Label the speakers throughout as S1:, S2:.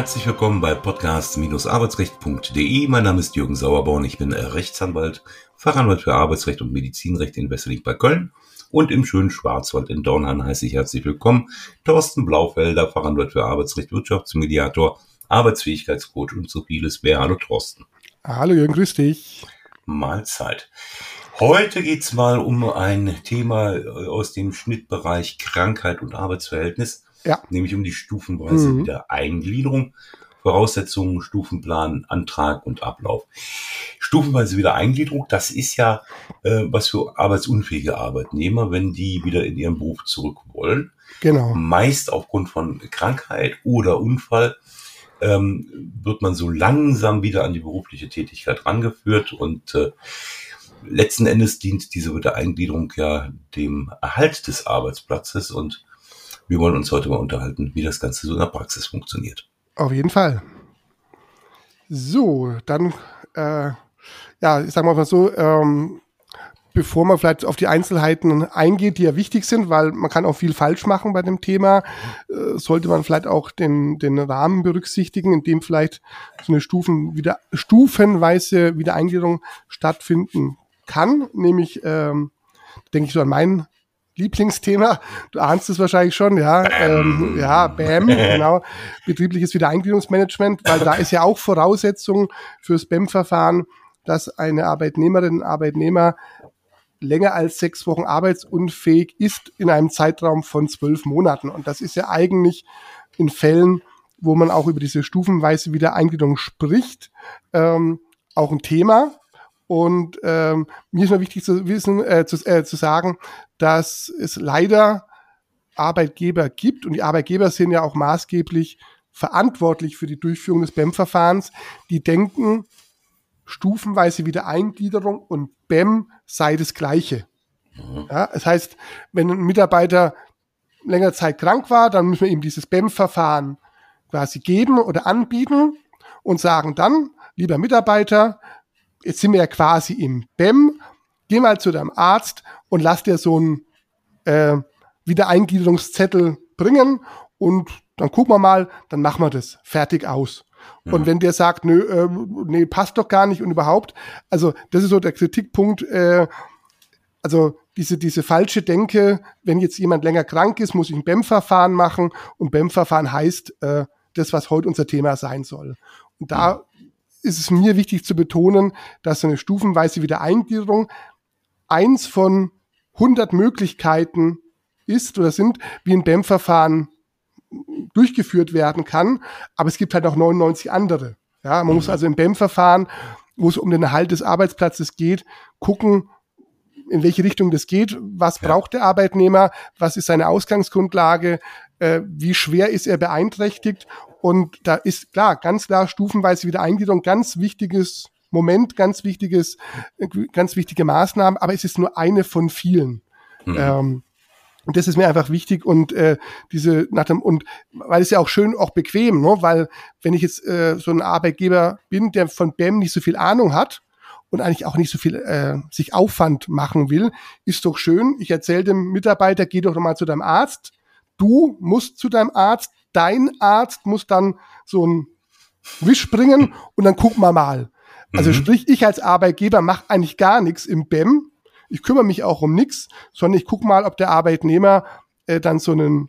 S1: Herzlich willkommen bei podcast-arbeitsrecht.de. Mein Name ist Jürgen Sauerborn. Ich bin Rechtsanwalt, Fachanwalt für Arbeitsrecht und Medizinrecht in Wesseling bei Köln. Und im schönen Schwarzwald in Dornheim heiße ich herzlich willkommen. Thorsten Blaufelder, Fachanwalt für Arbeitsrecht, Wirtschaftsmediator, Arbeitsfähigkeitscoach und so vieles mehr. Hallo Thorsten.
S2: Hallo Jürgen, grüß dich.
S1: Mahlzeit. Heute geht's mal um ein Thema aus dem Schnittbereich Krankheit und Arbeitsverhältnis ja. nämlich um die stufenweise mhm. Wiedereingliederung. Voraussetzungen, Stufenplan, Antrag und Ablauf. Stufenweise Wiedereingliederung, das ist ja äh, was für arbeitsunfähige Arbeitnehmer, wenn die wieder in ihren Beruf zurück wollen. Genau. Meist aufgrund von Krankheit oder Unfall ähm, wird man so langsam wieder an die berufliche Tätigkeit rangeführt und äh, letzten Endes dient diese Wiedereingliederung ja dem Erhalt des Arbeitsplatzes und wir wollen uns heute mal unterhalten, wie das Ganze so in der Praxis funktioniert.
S2: Auf jeden Fall. So, dann, äh, ja, ich sag mal so, ähm, bevor man vielleicht auf die Einzelheiten eingeht, die ja wichtig sind, weil man kann auch viel falsch machen bei dem Thema, äh, sollte man vielleicht auch den, den Rahmen berücksichtigen, in dem vielleicht so eine Stufen wieder, stufenweise Wiedereingliederung stattfinden kann. Nämlich, ähm, denke ich so an meinen Lieblingsthema. Du ahnst es wahrscheinlich schon, ja. Ähm, ja, BAM, genau. Betriebliches Wiedereingliederungsmanagement, weil da ist ja auch Voraussetzung fürs BAM-Verfahren, dass eine Arbeitnehmerin, Arbeitnehmer länger als sechs Wochen arbeitsunfähig ist in einem Zeitraum von zwölf Monaten. Und das ist ja eigentlich in Fällen, wo man auch über diese stufenweise Wiedereingliederung spricht, ähm, auch ein Thema. Und ähm, mir ist nur wichtig zu wissen, äh, zu, äh, zu sagen, dass es leider Arbeitgeber gibt und die Arbeitgeber sind ja auch maßgeblich verantwortlich für die Durchführung des BEM-Verfahrens, die denken, stufenweise Wiedereingliederung und BEM sei das Gleiche. Mhm. Ja, das heißt, wenn ein Mitarbeiter längere Zeit krank war, dann müssen wir ihm dieses BEM-Verfahren quasi geben oder anbieten und sagen dann, lieber Mitarbeiter, jetzt sind wir ja quasi im BEM, geh mal zu deinem Arzt und lass dir so einen äh, Wiedereingliederungszettel bringen und dann gucken wir mal, dann machen wir das fertig aus. Mhm. Und wenn der sagt, nö, äh, nee, passt doch gar nicht und überhaupt, also das ist so der Kritikpunkt, äh, also diese, diese falsche Denke, wenn jetzt jemand länger krank ist, muss ich ein BEM-Verfahren machen und BEM-Verfahren heißt äh, das, was heute unser Thema sein soll. Und da ist es mir wichtig zu betonen, dass so eine stufenweise Wiedereingliederung eins von 100 Möglichkeiten ist oder sind, wie ein BEM-Verfahren durchgeführt werden kann. Aber es gibt halt auch 99 andere. Ja, man muss mhm. also im BEM-Verfahren, wo es um den Erhalt des Arbeitsplatzes geht, gucken, in welche Richtung das geht, was ja. braucht der Arbeitnehmer, was ist seine Ausgangsgrundlage, äh, wie schwer ist er beeinträchtigt und da ist klar, ganz klar stufenweise wieder Eingliederung, ganz wichtiges Moment, ganz wichtiges, ganz wichtige Maßnahmen, aber es ist nur eine von vielen. Mhm. Ähm, und das ist mir einfach wichtig und äh, diese nach dem und weil es ja auch schön auch bequem, ne? weil wenn ich jetzt äh, so ein Arbeitgeber bin, der von BEM nicht so viel Ahnung hat und eigentlich auch nicht so viel äh, sich Aufwand machen will, ist doch schön. Ich erzähle dem Mitarbeiter, geh doch mal zu deinem Arzt. Du musst zu deinem Arzt, dein Arzt muss dann so ein Wisch bringen und dann gucken wir mal. Also mhm. sprich, ich als Arbeitgeber mache eigentlich gar nichts im BEM. Ich kümmere mich auch um nichts, sondern ich gucke mal, ob der Arbeitnehmer äh, dann so einen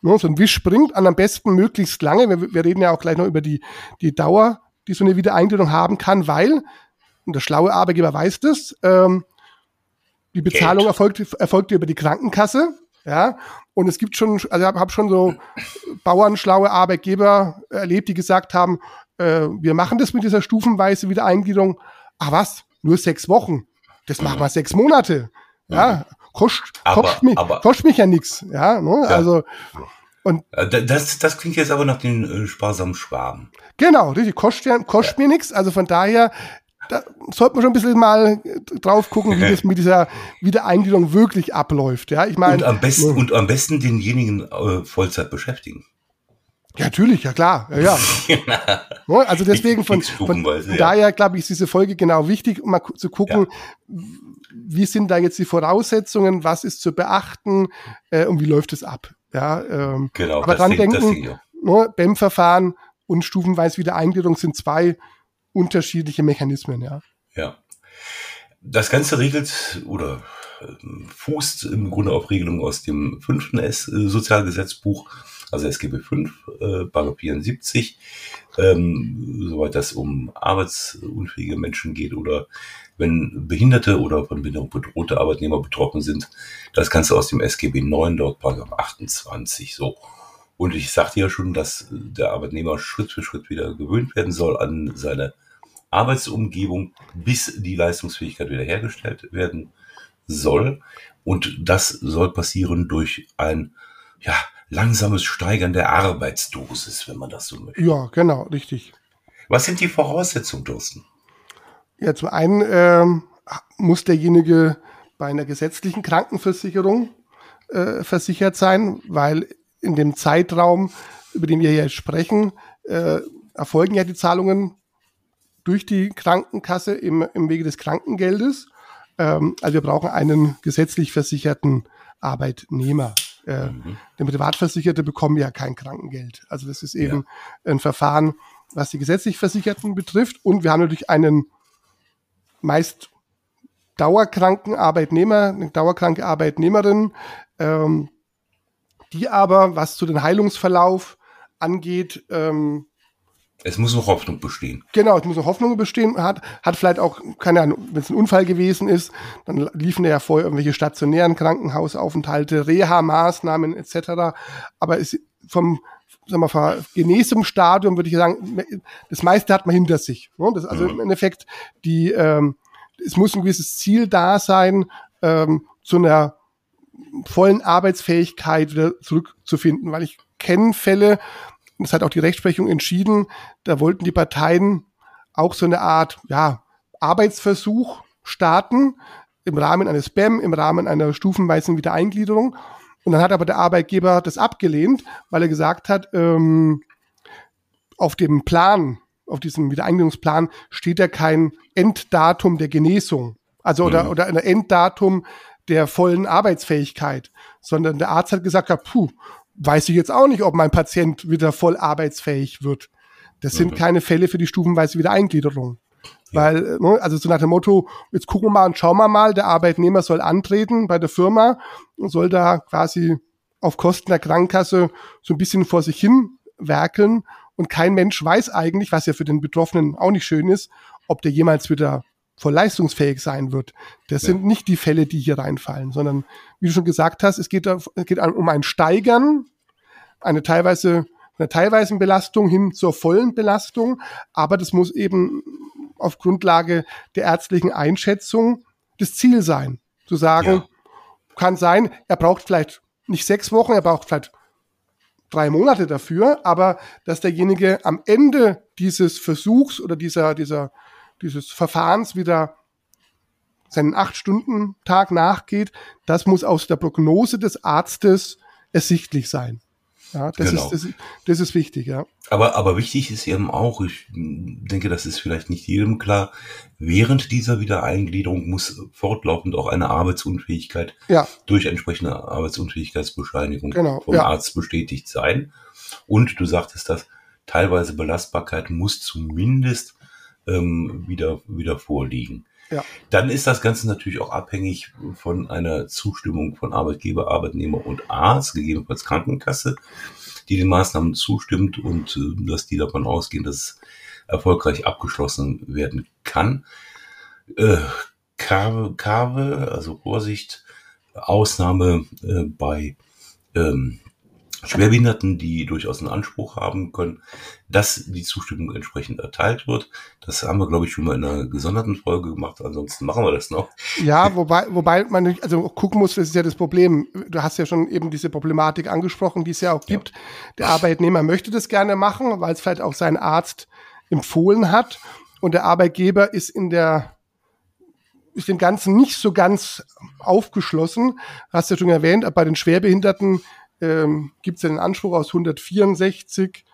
S2: ne, so einen Wisch bringt, an am besten möglichst lange. Wir, wir, reden ja auch gleich noch über die, die Dauer, die so eine Wiedereingliederung haben kann, weil, und der schlaue Arbeitgeber weiß das, ähm, die Bezahlung erfolgt, erfolgt über die Krankenkasse. Ja, und es gibt schon, also ich habe schon so bauernschlaue Arbeitgeber erlebt, die gesagt haben, äh, wir machen das mit dieser stufenweise Wiedereingliederung. Ach was, nur sechs Wochen. Das machen wir sechs Monate. Ja, kostet, kostet, mich, kostet mich ja nichts. Ja, ne? ja, also
S1: und äh, das, das klingt jetzt aber nach den äh, sparsamen Schwaben.
S2: Genau, richtig. Kostet, kostet ja. mir nichts. Also von daher da sollte man schon ein bisschen mal drauf gucken, wie das mit dieser Wiedereingliederung wirklich abläuft. Ja, ich meine.
S1: Und am besten, und am besten denjenigen äh, Vollzeit beschäftigen.
S2: Ja, natürlich, ja klar, ja, ja. Genau. also deswegen von, von daher glaube ich, ist diese Folge genau wichtig, um mal zu gucken, ja. wie sind da jetzt die Voraussetzungen, was ist zu beachten äh, und wie läuft es ab. Ja, ähm, genau, aber dran denken, ne, BEM-Verfahren und stufenweise Wiedereingliederung sind zwei unterschiedliche Mechanismen, ja.
S1: Ja. Das Ganze regelt oder fußt im Grunde auf Regelungen aus dem fünften äh, Sozialgesetzbuch, also SGB 5, äh, Paragraph 74, ähm, soweit das um arbeitsunfähige Menschen geht oder wenn Behinderte oder von Behinderung bedrohte Arbeitnehmer betroffen sind. Das Ganze aus dem SGB 9, dort Paragraph 28, so. Und ich sagte ja schon, dass der Arbeitnehmer Schritt für Schritt wieder gewöhnt werden soll an seine Arbeitsumgebung, bis die Leistungsfähigkeit wiederhergestellt werden soll. Und das soll passieren durch ein ja, langsames Steigern der Arbeitsdosis, wenn man das so möchte.
S2: Ja, genau, richtig.
S1: Was sind die Voraussetzungen, Dursten?
S2: Ja, zum einen ähm, muss derjenige bei einer gesetzlichen Krankenversicherung äh, versichert sein, weil in dem Zeitraum, über den wir hier sprechen, äh, erfolgen ja die Zahlungen durch die Krankenkasse im, im Wege des Krankengeldes. Ähm, also wir brauchen einen gesetzlich versicherten Arbeitnehmer. Äh, mhm. Denn Privatversicherte bekommen ja kein Krankengeld. Also das ist eben ja. ein Verfahren, was die gesetzlich Versicherten betrifft. Und wir haben natürlich einen meist dauerkranken Arbeitnehmer, eine dauerkranke Arbeitnehmerin, ähm, die aber, was zu den Heilungsverlauf angeht, ähm,
S1: es muss noch Hoffnung bestehen.
S2: Genau, es muss noch Hoffnung bestehen. Hat, hat vielleicht auch, keine Ahnung, wenn es ein Unfall gewesen ist, dann liefen ja vorher irgendwelche stationären Krankenhausaufenthalte, Reha-Maßnahmen etc. Aber es vom sagen wir, Genesungsstadium würde ich sagen, das meiste hat man hinter sich. Ne? Das, also mhm. im Endeffekt, die, ähm, es muss ein gewisses Ziel da sein, ähm, zu einer vollen Arbeitsfähigkeit wieder zurückzufinden, weil ich kenne Fälle, das hat auch die Rechtsprechung entschieden, da wollten die Parteien auch so eine Art, ja, Arbeitsversuch starten im Rahmen eines BEM, im Rahmen einer stufenweisen Wiedereingliederung. Und dann hat aber der Arbeitgeber das abgelehnt, weil er gesagt hat, ähm, auf dem Plan, auf diesem Wiedereingliederungsplan steht ja kein Enddatum der Genesung. Also oder, mhm. oder ein Enddatum der vollen Arbeitsfähigkeit, sondern der Arzt hat gesagt, ja, puh, weiß ich jetzt auch nicht, ob mein Patient wieder voll arbeitsfähig wird. Das sind mhm. keine Fälle für die stufenweise Wiedereingliederung. Ja. Weil, ne, also so nach dem Motto, jetzt gucken wir mal und schauen wir mal, der Arbeitnehmer soll antreten bei der Firma und soll da quasi auf Kosten der Krankenkasse so ein bisschen vor sich hin werkeln und kein Mensch weiß eigentlich, was ja für den Betroffenen auch nicht schön ist, ob der jemals wieder voll leistungsfähig sein wird. Das ja. sind nicht die Fälle, die hier reinfallen, sondern wie du schon gesagt hast, es geht, es geht um ein Steigern, eine teilweise einer teilweisen Belastung hin zur vollen Belastung, aber das muss eben auf Grundlage der ärztlichen Einschätzung das Ziel sein. Zu sagen, ja. kann sein, er braucht vielleicht nicht sechs Wochen, er braucht vielleicht drei Monate dafür, aber dass derjenige am Ende dieses Versuchs oder dieser, dieser dieses Verfahrens wieder seinen Acht-Stunden-Tag nachgeht, das muss aus der Prognose des Arztes ersichtlich sein. Ja, das, genau. ist, das, das, ist wichtig, ja.
S1: Aber, aber wichtig ist eben auch, ich denke, das ist vielleicht nicht jedem klar, während dieser Wiedereingliederung muss fortlaufend auch eine Arbeitsunfähigkeit ja. durch entsprechende Arbeitsunfähigkeitsbescheinigung genau, vom ja. Arzt bestätigt sein. Und du sagtest das, teilweise Belastbarkeit muss zumindest ähm, wieder, wieder vorliegen. Ja. Dann ist das Ganze natürlich auch abhängig von einer Zustimmung von Arbeitgeber, Arbeitnehmer und Arzt, gegebenenfalls Krankenkasse, die den Maßnahmen zustimmt und äh, dass die davon ausgehen, dass es erfolgreich abgeschlossen werden kann. Äh, Karve, Karve, also Vorsicht, Ausnahme äh, bei ähm, Schwerbehinderten, die durchaus einen Anspruch haben können, dass die Zustimmung entsprechend erteilt wird. Das haben wir, glaube ich, schon mal in einer gesonderten Folge gemacht. Ansonsten machen wir das noch.
S2: Ja, wobei, wobei man also gucken muss, das ist ja das Problem. Du hast ja schon eben diese Problematik angesprochen, die es ja auch gibt. Ja. Der Arbeitnehmer möchte das gerne machen, weil es vielleicht auch sein Arzt empfohlen hat. Und der Arbeitgeber ist in der ist dem Ganzen nicht so ganz aufgeschlossen. Hast du ja schon erwähnt, bei den Schwerbehinderten ähm, gibt es einen Anspruch aus 164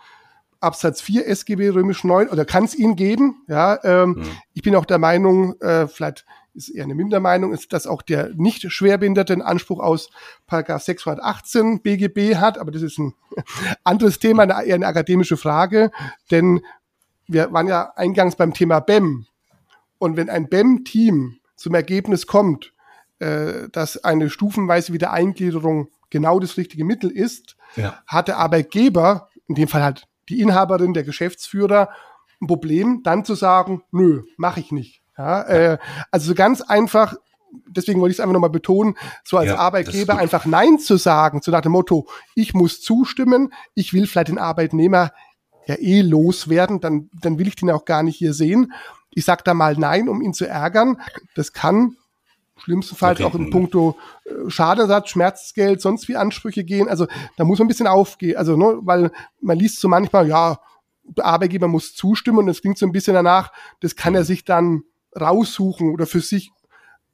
S2: Absatz 4 SGB römisch 9 oder kann es ihn geben. Ja, ähm, mhm. Ich bin auch der Meinung, äh, vielleicht ist eher eine Mindermeinung, ist, dass auch der nicht Schwerbehinderte einen Anspruch aus Paragraph 618 BGB hat, aber das ist ein anderes Thema, eine, eher eine akademische Frage, denn wir waren ja eingangs beim Thema BEM. Und wenn ein BEM-Team zum Ergebnis kommt, äh, dass eine stufenweise Wiedereingliederung genau das richtige Mittel ist, ja. hat der Arbeitgeber, in dem Fall halt die Inhaberin, der Geschäftsführer, ein Problem, dann zu sagen, nö, mache ich nicht. Ja, äh, also so ganz einfach, deswegen wollte ich es einfach nochmal betonen, so als ja, Arbeitgeber einfach Nein zu sagen, so nach dem Motto, ich muss zustimmen, ich will vielleicht den Arbeitnehmer ja eh loswerden, dann, dann will ich den auch gar nicht hier sehen. Ich sage da mal Nein, um ihn zu ärgern. Das kann schlimmstenfalls okay. auch in puncto äh, Schadenersatz, Schmerzgeld, sonst wie Ansprüche gehen. Also da muss man ein bisschen aufgehen. Also, ne, weil man liest so manchmal, ja, der Arbeitgeber muss zustimmen und es klingt so ein bisschen danach, das kann er sich dann raussuchen oder für sich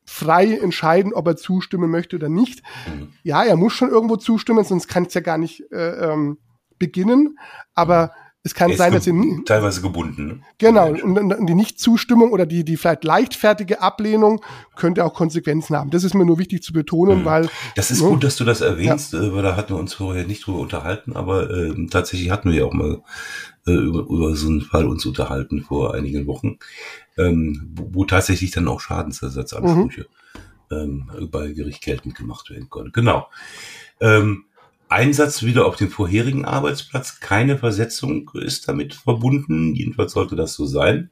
S2: frei entscheiden, ob er zustimmen möchte oder nicht. Mhm. Ja, er muss schon irgendwo zustimmen, sonst kann es ja gar nicht äh, ähm, beginnen. Aber es kann sein, dass sie
S1: teilweise gebunden. Ne?
S2: Genau und, und, die Nichtzustimmung oder die die vielleicht leichtfertige Ablehnung könnte auch Konsequenzen haben. Das ist mir nur wichtig zu betonen, mhm. weil
S1: das ist ne, gut, dass du das erwähnst, ja. Äh, weil da hatten wir uns vorher nicht drüber unterhalten, aber äh, tatsächlich hatten wir ja auch mal äh, über, über so einen Fall uns unterhalten vor einigen Wochen, ähm, wo, wo tatsächlich dann auch Schadensersatzansprüche mhm. ähm, bei Gericht geltend gemacht werden konnten. Genau. Ähm, Einsatz wieder auf dem vorherigen Arbeitsplatz. Keine Versetzung ist damit verbunden. Jedenfalls sollte das so sein.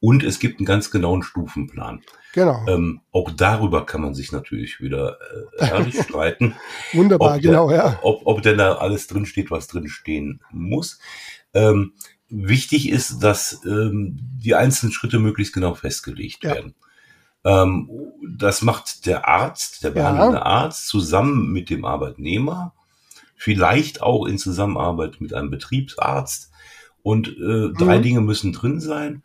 S1: Und es gibt einen ganz genauen Stufenplan.
S2: Genau.
S1: Ähm, auch darüber kann man sich natürlich wieder äh, herrlich streiten.
S2: Wunderbar, der, genau, ja.
S1: Ob, ob denn da alles drinsteht, was drinstehen muss. Ähm, wichtig ist, dass ähm, die einzelnen Schritte möglichst genau festgelegt ja. werden. Ähm, das macht der Arzt, der behandelnde ja. Arzt, zusammen mit dem Arbeitnehmer vielleicht auch in Zusammenarbeit mit einem Betriebsarzt. Und äh, drei mhm. Dinge müssen drin sein.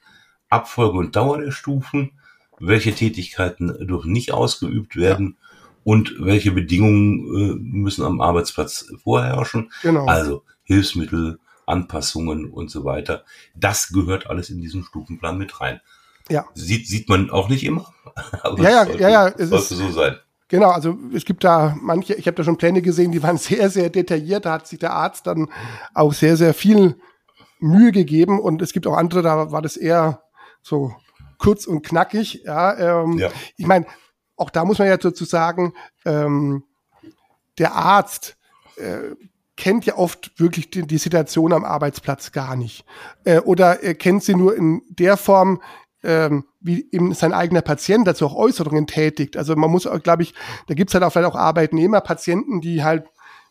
S1: Abfolge und Dauer der Stufen, welche Tätigkeiten dürfen nicht ausgeübt werden ja. und welche Bedingungen äh, müssen am Arbeitsplatz vorherrschen. Genau. Also Hilfsmittel, Anpassungen und so weiter. Das gehört alles in diesen Stufenplan mit rein. Ja. Sieht, sieht man auch nicht immer.
S2: Aber ja, ja, sollte, ja, ja, es
S1: sollte ist, so sein.
S2: Genau, also es gibt da manche, ich habe da schon Pläne gesehen, die waren sehr, sehr detailliert. Da hat sich der Arzt dann auch sehr, sehr viel Mühe gegeben und es gibt auch andere, da war das eher so kurz und knackig. Ja, ähm, ja. ich meine, auch da muss man ja dazu sagen, ähm, der Arzt äh, kennt ja oft wirklich die, die, Situation am Arbeitsplatz gar nicht. Äh, oder er kennt sie nur in der Form, ähm, wie eben sein eigener Patient dazu auch Äußerungen tätigt. Also man muss, glaube ich, da gibt es halt auch vielleicht auch Arbeitnehmer, Patienten, die halt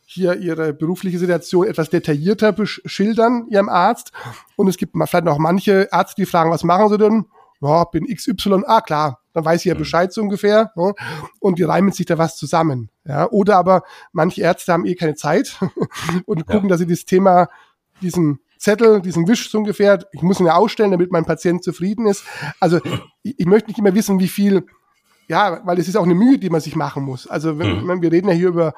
S2: hier ihre berufliche Situation etwas detaillierter schildern, ihrem Arzt. Und es gibt vielleicht noch manche Ärzte, die fragen, was machen sie denn? Ja, bin XY. Ah, klar, dann weiß ich ja mhm. Bescheid so ungefähr. Ne? Und die reimen sich da was zusammen. Ja, oder aber manche Ärzte haben eh keine Zeit und gucken, ja. dass sie das Thema, diesen Zettel, diesen Wisch so ungefähr, ich muss ihn ja ausstellen, damit mein Patient zufrieden ist. Also ich, ich möchte nicht immer wissen, wie viel, ja, weil es ist auch eine Mühe, die man sich machen muss. Also wenn, mhm. wir reden ja hier über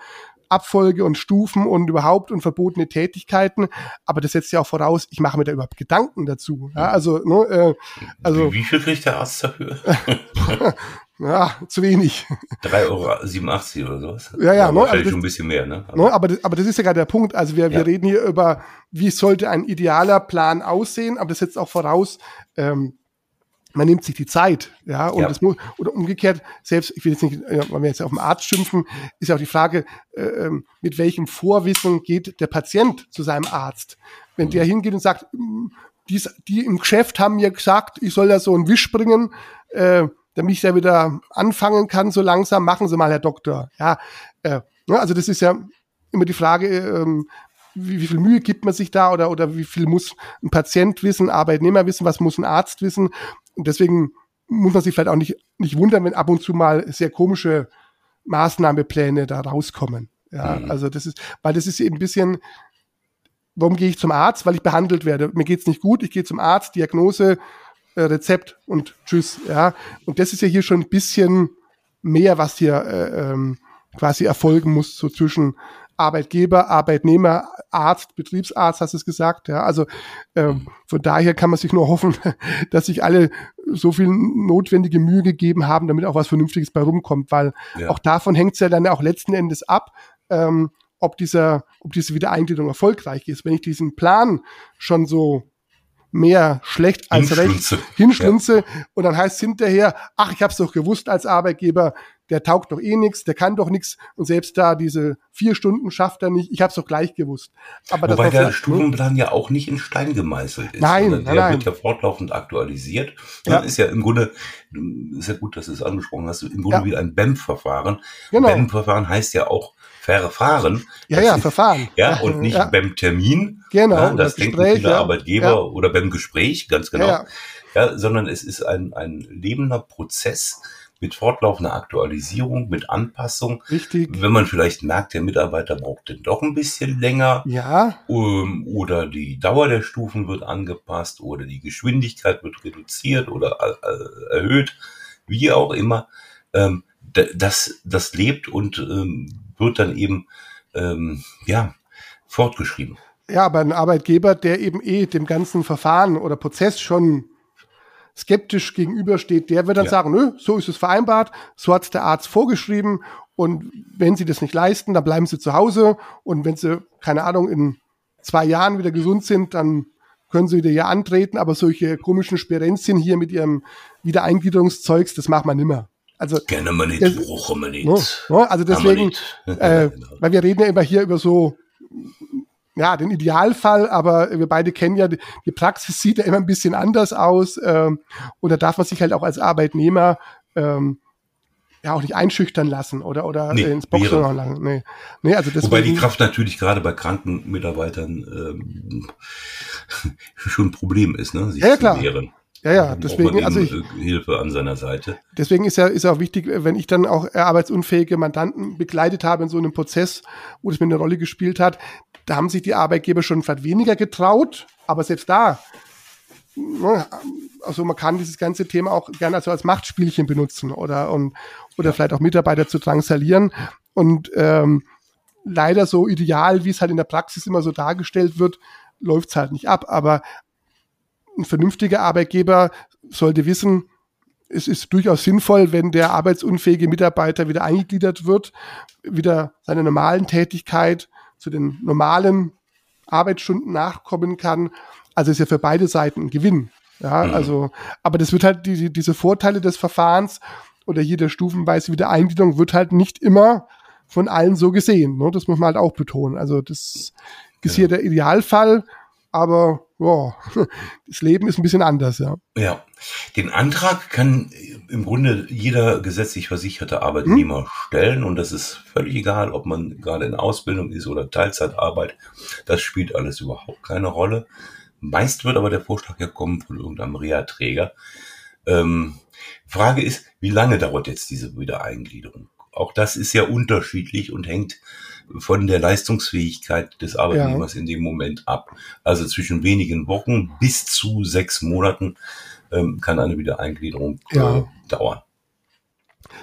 S2: Abfolge und Stufen und überhaupt und verbotene Tätigkeiten, aber das setzt ja auch voraus, ich mache mir da überhaupt Gedanken dazu. Ja, also, ne, äh, also
S1: wie, wie viel kriegt der Arzt dafür?
S2: Ja, zu wenig.
S1: 3,87 Euro oder sowas.
S2: Ja, ja.
S1: Ne, wahrscheinlich also schon ein bisschen mehr, ne?
S2: Aber, ne, aber, das, aber das ist ja gerade der Punkt. Also wir, ja. wir reden hier über, wie sollte ein idealer Plan aussehen, aber das setzt auch voraus, ähm, man nimmt sich die Zeit, ja, und ja. das muss, oder umgekehrt, selbst, ich will jetzt nicht, wenn wir jetzt auf den Arzt schimpfen, ist ja auch die Frage, äh, ähm, mit welchem Vorwissen geht der Patient zu seinem Arzt? Wenn mhm. der hingeht und sagt, dies, die im Geschäft haben mir gesagt, ich soll da so einen Wisch bringen, äh, damit ich da wieder anfangen kann, so langsam, machen Sie mal, Herr Doktor. Ja, äh, ne, also das ist ja immer die Frage, ähm, wie, wie viel Mühe gibt man sich da oder, oder wie viel muss ein Patient wissen, Arbeitnehmer wissen, was muss ein Arzt wissen. Und deswegen muss man sich vielleicht auch nicht, nicht wundern, wenn ab und zu mal sehr komische Maßnahmepläne da rauskommen. Ja, mhm. also das ist, weil das ist eben ein bisschen, warum gehe ich zum Arzt? Weil ich behandelt werde. Mir geht's nicht gut, ich gehe zum Arzt, Diagnose, äh, Rezept und tschüss. Ja, und das ist ja hier schon ein bisschen mehr, was hier äh, ähm, quasi erfolgen muss, so zwischen Arbeitgeber, Arbeitnehmer, Arzt, Betriebsarzt, hast du es gesagt. Ja, also ähm, von daher kann man sich nur hoffen, dass sich alle so viel notwendige Mühe gegeben haben, damit auch was Vernünftiges bei rumkommt, weil ja. auch davon hängt es ja dann auch letzten Endes ab, ähm, ob dieser, ob diese Wiedereingliederung erfolgreich ist. Wenn ich diesen Plan schon so mehr schlecht als recht. Hinschlunze. Ja. und dann heißt es hinterher, ach, ich habe es doch gewusst als Arbeitgeber, der taugt doch eh nichts, der kann doch nichts und selbst da diese vier Stunden schafft er nicht. Ich habe es doch gleich gewusst.
S1: Aber Wobei der Stundenplan ja auch nicht in Stein gemeißelt ist.
S2: Nein,
S1: nein,
S2: der
S1: nein. wird ja fortlaufend aktualisiert. Ja. ist ja im Grunde, ist ja gut, dass du es angesprochen hast, im Grunde ja. wie ein BEM-Verfahren. Genau. BEM-Verfahren heißt ja auch Verfahren.
S2: Ja, ja, Verfahren.
S1: Ja, und nicht ja. beim Termin.
S2: Genau.
S1: Ja, das denken Gespräch, viele ja. Arbeitgeber oder beim Gespräch, ganz genau. Ja. sondern es ist ein, ein lebender Prozess, mit fortlaufender Aktualisierung, mit Anpassung.
S2: Richtig.
S1: Wenn man vielleicht merkt, der Mitarbeiter braucht denn doch ein bisschen länger.
S2: Ja.
S1: Um, oder die Dauer der Stufen wird angepasst oder die Geschwindigkeit wird reduziert oder äh, erhöht, wie auch immer. Ähm, das, das lebt und ähm, wird dann eben ähm, ja fortgeschrieben.
S2: Ja, aber ein Arbeitgeber, der eben eh dem ganzen Verfahren oder Prozess schon skeptisch gegenübersteht, der wird dann ja. sagen, nö, so ist es vereinbart, so hat es der Arzt vorgeschrieben und wenn Sie das nicht leisten, dann bleiben Sie zu Hause und wenn Sie, keine Ahnung, in zwei Jahren wieder gesund sind, dann können Sie wieder hier antreten, aber solche komischen Sperenzien hier mit Ihrem Wiedereingliederungszeugs, das macht man nimmer. Also,
S1: Gerne man nicht, brauchen wir nicht.
S2: No, no, also deswegen, äh, weil wir reden ja immer hier über so ja, den Idealfall, aber wir beide kennen ja, die, Praxis sieht ja immer ein bisschen anders aus. Ähm, und da darf man sich halt auch als Arbeitnehmer ähm, ja auch nicht einschüchtern lassen oder, oder nee, ins Boxen noch lang. Nee. Nee, also deswegen,
S1: Wobei die Kraft natürlich gerade bei kranken Mitarbeitern ähm, schon ein Problem ist, ne?
S2: Sich ja, ja, klar. Wehren. Ja, ja, deswegen, also ich,
S1: Hilfe an seiner Seite.
S2: Deswegen ist ja, ist auch wichtig, wenn ich dann auch arbeitsunfähige Mandanten begleitet habe in so einem Prozess, wo das mir eine Rolle gespielt hat, da haben sich die Arbeitgeber schon vielleicht weniger getraut, aber selbst da, ne, also man kann dieses ganze Thema auch gerne also als Machtspielchen benutzen oder, und, oder vielleicht auch Mitarbeiter zu drangsalieren und, ähm, leider so ideal, wie es halt in der Praxis immer so dargestellt wird, läuft es halt nicht ab. Aber ein vernünftiger Arbeitgeber sollte wissen, es ist durchaus sinnvoll, wenn der arbeitsunfähige Mitarbeiter wieder eingegliedert wird, wieder seiner normalen Tätigkeit zu den normalen Arbeitsstunden nachkommen kann. Also ist ja für beide Seiten ein Gewinn. Ja, mhm. also, aber das wird halt die, diese Vorteile des Verfahrens oder hier der stufenweise Wiedereingliederung wird halt nicht immer von allen so gesehen. Ne? Das muss man halt auch betonen. Also das ist hier der Idealfall aber ja, das Leben ist ein bisschen anders, ja.
S1: Ja, den Antrag kann im Grunde jeder gesetzlich versicherte Arbeitnehmer hm? stellen und das ist völlig egal, ob man gerade in Ausbildung ist oder Teilzeitarbeit. Das spielt alles überhaupt keine Rolle. Meist wird aber der Vorschlag ja kommen von irgendeinem Reha-Träger. Ähm, Frage ist, wie lange dauert jetzt diese Wiedereingliederung? Auch das ist ja unterschiedlich und hängt von der Leistungsfähigkeit des Arbeitnehmers ja. in dem Moment ab. Also zwischen wenigen Wochen bis zu sechs Monaten ähm, kann eine Wiedereingliederung äh, ja. dauern.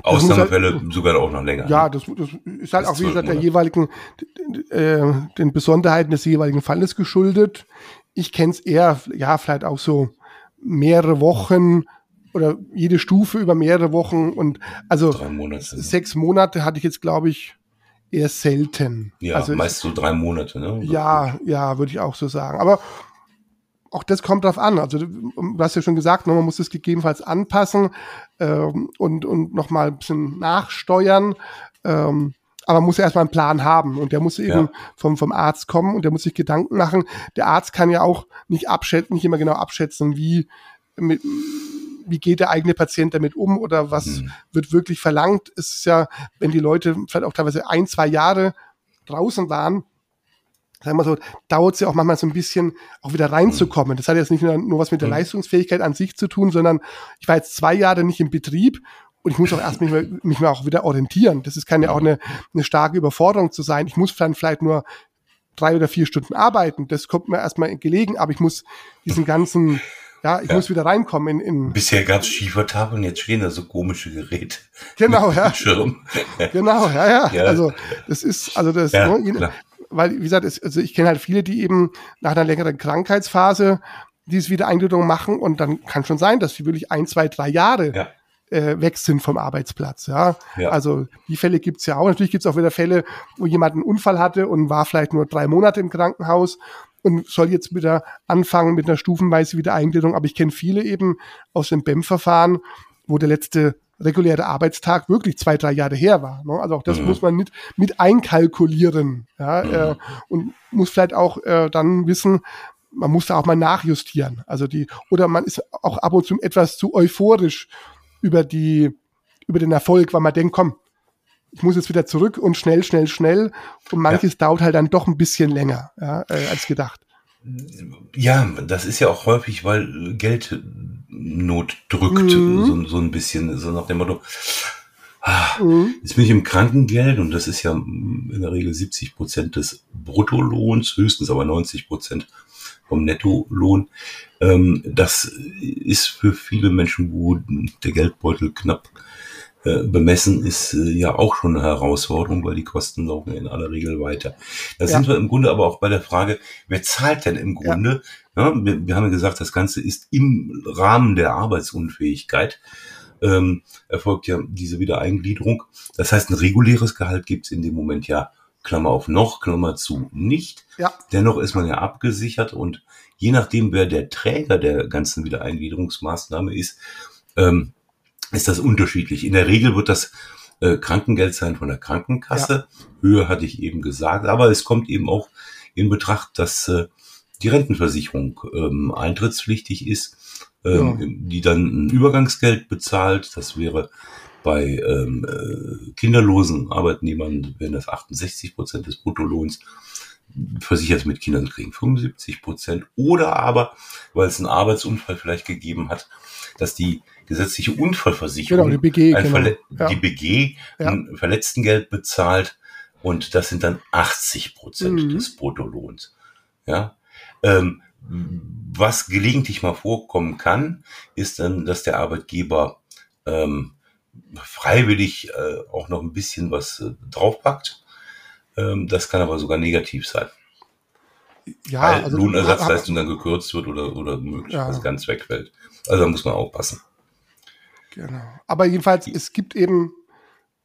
S1: Ausnahmefälle halt, sogar auch noch länger.
S2: Ja, ne? das, das ist halt auch wie gesagt der jeweiligen, äh, den Besonderheiten des jeweiligen Falles geschuldet. Ich kenne es eher, ja, vielleicht auch so mehrere Wochen oder jede Stufe über mehrere Wochen und also Monate, sechs Monate hatte ich jetzt, glaube ich, eher selten.
S1: Ja, also meist so drei Monate, ne?
S2: Ja, ja, würde ich auch so sagen. Aber auch das kommt drauf an. Also du hast ja schon gesagt, ne, man muss es gegebenenfalls anpassen ähm, und, und nochmal ein bisschen nachsteuern. Ähm, aber man muss ja erstmal einen Plan haben und der muss eben ja. vom, vom Arzt kommen und der muss sich Gedanken machen. Der Arzt kann ja auch nicht abschätzen, nicht immer genau abschätzen, wie mit, wie geht der eigene Patient damit um oder was mhm. wird wirklich verlangt. Es ist ja, wenn die Leute vielleicht auch teilweise ein, zwei Jahre draußen waren, sagen wir so, dauert es ja auch manchmal so ein bisschen, auch wieder reinzukommen. Das hat jetzt nicht nur, nur was mit der mhm. Leistungsfähigkeit an sich zu tun, sondern ich war jetzt zwei Jahre nicht im Betrieb und ich muss auch erst mich, mich mal auch wieder orientieren. Das ist, kann ja auch eine, eine starke Überforderung zu sein. Ich muss dann vielleicht nur drei oder vier Stunden arbeiten. Das kommt mir erstmal gelegen, aber ich muss diesen ganzen Ja, ich ja. muss wieder reinkommen in. in
S1: Bisher gab es Schiefertage und jetzt stehen da so komische Geräte.
S2: Genau, ja. Schirm. genau, ja, ja, ja, Also das ist, also das, ja, ne, weil, wie gesagt, es, also ich kenne halt viele, die eben nach einer längeren Krankheitsphase diese Wiedereingliederung machen und dann kann schon sein, dass sie wirklich ein, zwei, drei Jahre ja. äh, weg sind vom Arbeitsplatz. Ja? ja. Also die Fälle gibt's ja auch. Natürlich gibt's auch wieder Fälle, wo jemand einen Unfall hatte und war vielleicht nur drei Monate im Krankenhaus und soll jetzt wieder anfangen mit einer stufenweise Wiedereingliederung. Aber ich kenne viele eben aus dem BEM-Verfahren, wo der letzte reguläre Arbeitstag wirklich zwei, drei Jahre her war. Ne? Also auch das mhm. muss man mit, mit einkalkulieren. Ja? Mhm. Äh, und muss vielleicht auch äh, dann wissen, man muss da auch mal nachjustieren. Also die, oder man ist auch ab und zu etwas zu euphorisch über die, über den Erfolg, weil man denkt, komm, ich muss jetzt wieder zurück und schnell, schnell, schnell. Und manches ja. dauert halt dann doch ein bisschen länger ja, äh, als gedacht.
S1: Ja, das ist ja auch häufig, weil Geldnot drückt, mhm. so, so ein bisschen, so nach dem Motto, ah, mhm. jetzt bin ich im Krankengeld und das ist ja in der Regel 70 Prozent des Bruttolohns, höchstens aber 90 Prozent vom Nettolohn. Ähm, das ist für viele Menschen, wo der Geldbeutel knapp äh, bemessen ist äh, ja auch schon eine Herausforderung, weil die Kosten laufen in aller Regel weiter. Da ja. sind wir im Grunde aber auch bei der Frage, wer zahlt denn im Grunde? Ja. ja wir, wir, haben ja gesagt, das Ganze ist im Rahmen der Arbeitsunfähigkeit. Ähm, erfolgt ja diese Wiedereingliederung. Das heißt, ein reguläres Gehalt gibt es in dem Moment ja, Klammer auf noch, Klammer zu nicht. Ja. Dennoch ist man ja abgesichert und je nachdem, wer der Träger der ganzen Wiedereingliederungsmaßnahme ist, ähm, ist das unterschiedlich. In der Regel wird das äh, Krankengeld sein von der Krankenkasse. Ja. Höhe hatte ich eben gesagt, aber es kommt eben auch in Betracht, dass äh, die Rentenversicherung ähm, eintrittspflichtig ist, ähm, ja. die dann ein Übergangsgeld bezahlt. Das wäre bei ähm, äh, kinderlosen Arbeitnehmern wären das 68 Prozent des Bruttolohns. Versichert mit Kindern kriegen 75 Prozent. Oder aber, weil es einen Arbeitsunfall vielleicht gegeben hat, dass die gesetzliche Unfallversicherung,
S2: genau, die BG,
S1: ein genau. Ja. die BG ja. ein Verletztengeld bezahlt und das sind dann 80 Prozent mhm. des Bruttolohns. Ja, ähm, was gelegentlich mal vorkommen kann, ist dann, dass der Arbeitgeber ähm, freiwillig äh, auch noch ein bisschen was äh, draufpackt. Ähm, das kann aber sogar negativ sein. Ja, Weil also Lohnersatzleistung dann gekürzt wird oder, oder möglicherweise ja. ganz wegfällt. Also da muss man aufpassen.
S2: Genau. Aber jedenfalls, es gibt eben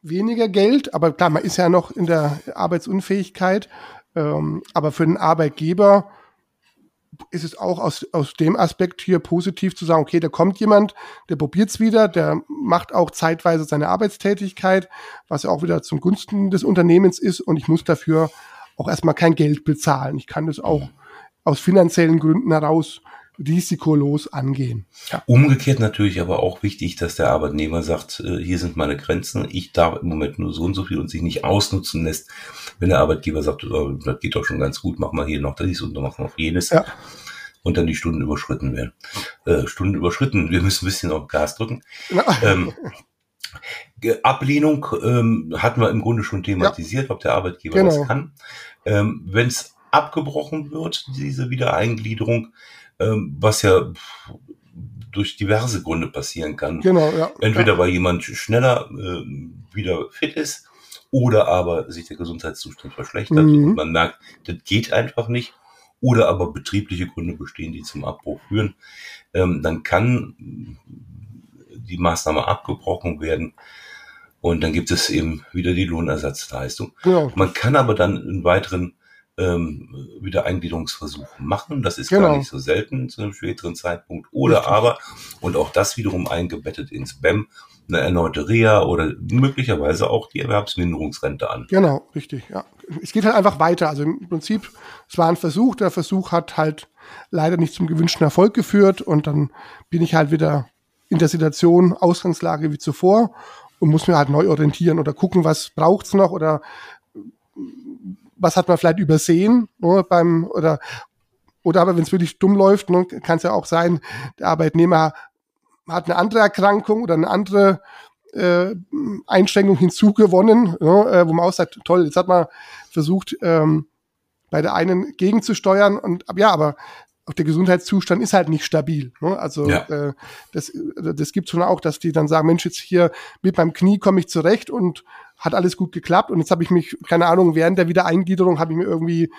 S2: weniger Geld, aber klar, man ist ja noch in der Arbeitsunfähigkeit. Ähm, aber für den Arbeitgeber ist es auch aus, aus dem Aspekt hier positiv zu sagen, okay, da kommt jemand, der probiert's wieder, der macht auch zeitweise seine Arbeitstätigkeit, was ja auch wieder zum Gunsten des Unternehmens ist und ich muss dafür auch erstmal kein Geld bezahlen. Ich kann das auch aus finanziellen Gründen heraus risikolos angehen.
S1: Ja. Umgekehrt natürlich aber auch wichtig, dass der Arbeitnehmer sagt, äh, hier sind meine Grenzen, ich darf im Moment nur so und so viel und sich nicht ausnutzen lässt, wenn der Arbeitgeber sagt, oh, das geht doch schon ganz gut, mach mal hier noch dies und mach noch jenes. Ja. Und dann die Stunden überschritten werden. Äh, Stunden überschritten, wir müssen ein bisschen auf Gas drücken. Ähm, Ablehnung ähm, hatten wir im Grunde schon thematisiert, ja. ob der Arbeitgeber genau. das kann. Ähm, wenn es abgebrochen wird, diese Wiedereingliederung, was ja durch diverse Gründe passieren kann. Genau, ja. Entweder ja. weil jemand schneller äh, wieder fit ist oder aber sich der Gesundheitszustand verschlechtert mhm. und man merkt, das geht einfach nicht oder aber betriebliche Gründe bestehen, die zum Abbruch führen, ähm, dann kann die Maßnahme abgebrochen werden und dann gibt es eben wieder die Lohnersatzleistung. Genau. Man kann aber dann in weiteren ähm, Wiedereingliederungsversuche machen. Das ist genau. gar nicht so selten zu einem späteren Zeitpunkt. Oder Richtig. aber, und auch das wiederum eingebettet ins BEM, eine erneute Reha oder möglicherweise auch die Erwerbsminderungsrente an.
S2: Genau, richtig, ja. Es geht halt einfach weiter. Also im Prinzip, es war ein Versuch, der Versuch hat halt leider nicht zum gewünschten Erfolg geführt und dann bin ich halt wieder in der Situation, Ausgangslage wie zuvor und muss mir halt neu orientieren oder gucken, was braucht's noch oder was hat man vielleicht übersehen ne, beim oder oder aber wenn es wirklich dumm läuft, ne, kann es ja auch sein, der Arbeitnehmer hat eine andere Erkrankung oder eine andere äh, Einschränkung hinzugewonnen, ne, äh, wo man auch sagt, toll, jetzt hat man versucht, ähm, bei der einen gegenzusteuern und ja, aber auch der Gesundheitszustand ist halt nicht stabil. Ne? Also ja. äh, das, das gibt schon auch, dass die dann sagen, Mensch, jetzt hier mit meinem Knie komme ich zurecht und hat alles gut geklappt und jetzt habe ich mich, keine Ahnung, während der Wiedereingliederung habe ich mir irgendwie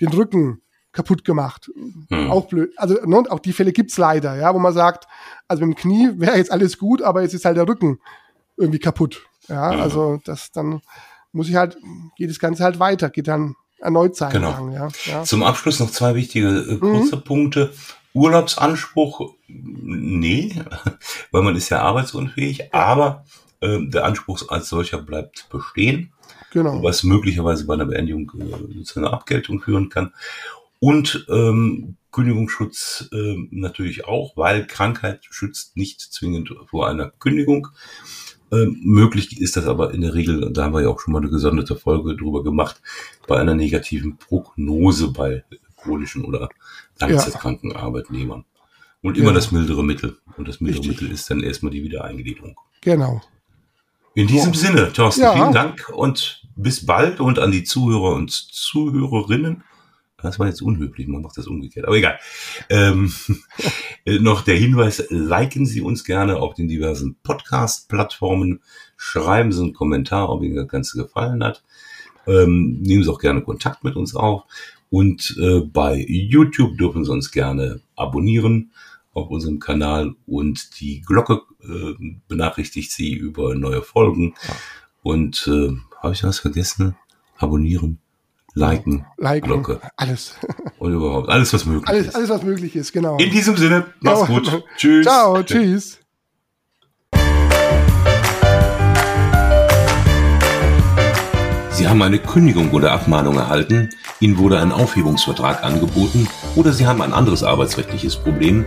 S2: den Rücken kaputt gemacht. Hm. Auch blöd. Also ne, auch die Fälle gibt's leider, ja, wo man sagt, also mit dem Knie wäre jetzt alles gut, aber jetzt ist halt der Rücken irgendwie kaputt. Ja, hm. also das dann muss ich halt, geht das Ganze halt weiter, geht dann erneut sein.
S1: Genau. Lang, ja. ja. Zum Abschluss noch zwei wichtige äh, kurze mhm. Punkte. Urlaubsanspruch, nee, weil man ist ja arbeitsunfähig, aber äh, der Anspruch als solcher bleibt bestehen. Genau. Was möglicherweise bei einer Beendigung äh, zu einer Abgeltung führen kann. Und ähm, Kündigungsschutz äh, natürlich auch, weil Krankheit schützt nicht zwingend vor einer Kündigung. Ähm, möglich ist das aber in der Regel, da haben wir ja auch schon mal eine gesonderte Folge drüber gemacht, bei einer negativen Prognose bei chronischen oder langzeitkranken ja. Arbeitnehmern. Und immer ja. das mildere Mittel. Und das mildere Richtig. Mittel ist dann erstmal die Wiedereingliederung.
S2: Genau.
S1: In diesem. Sinne, Thorsten, ja. vielen Dank und bis bald und an die Zuhörer und Zuhörerinnen. Das war jetzt unhöflich, man macht das umgekehrt, aber egal. Ähm, noch der Hinweis, liken Sie uns gerne auf den diversen Podcast-Plattformen, schreiben Sie einen Kommentar, ob Ihnen das Ganze gefallen hat. Ähm, nehmen Sie auch gerne Kontakt mit uns auf. Und äh, bei YouTube dürfen Sie uns gerne abonnieren auf unserem Kanal und die Glocke äh, benachrichtigt Sie über neue Folgen. Und äh, habe ich was vergessen? Abonnieren liken,
S2: liken Glocke. Alles.
S1: Und überhaupt alles, was möglich
S2: alles,
S1: ist.
S2: Alles, was möglich ist, genau.
S1: In diesem Sinne, mach's gut. Tschüss.
S2: Ciao, tschüss.
S1: Sie haben eine Kündigung oder Abmahnung erhalten, Ihnen wurde ein Aufhebungsvertrag angeboten oder Sie haben ein anderes arbeitsrechtliches Problem,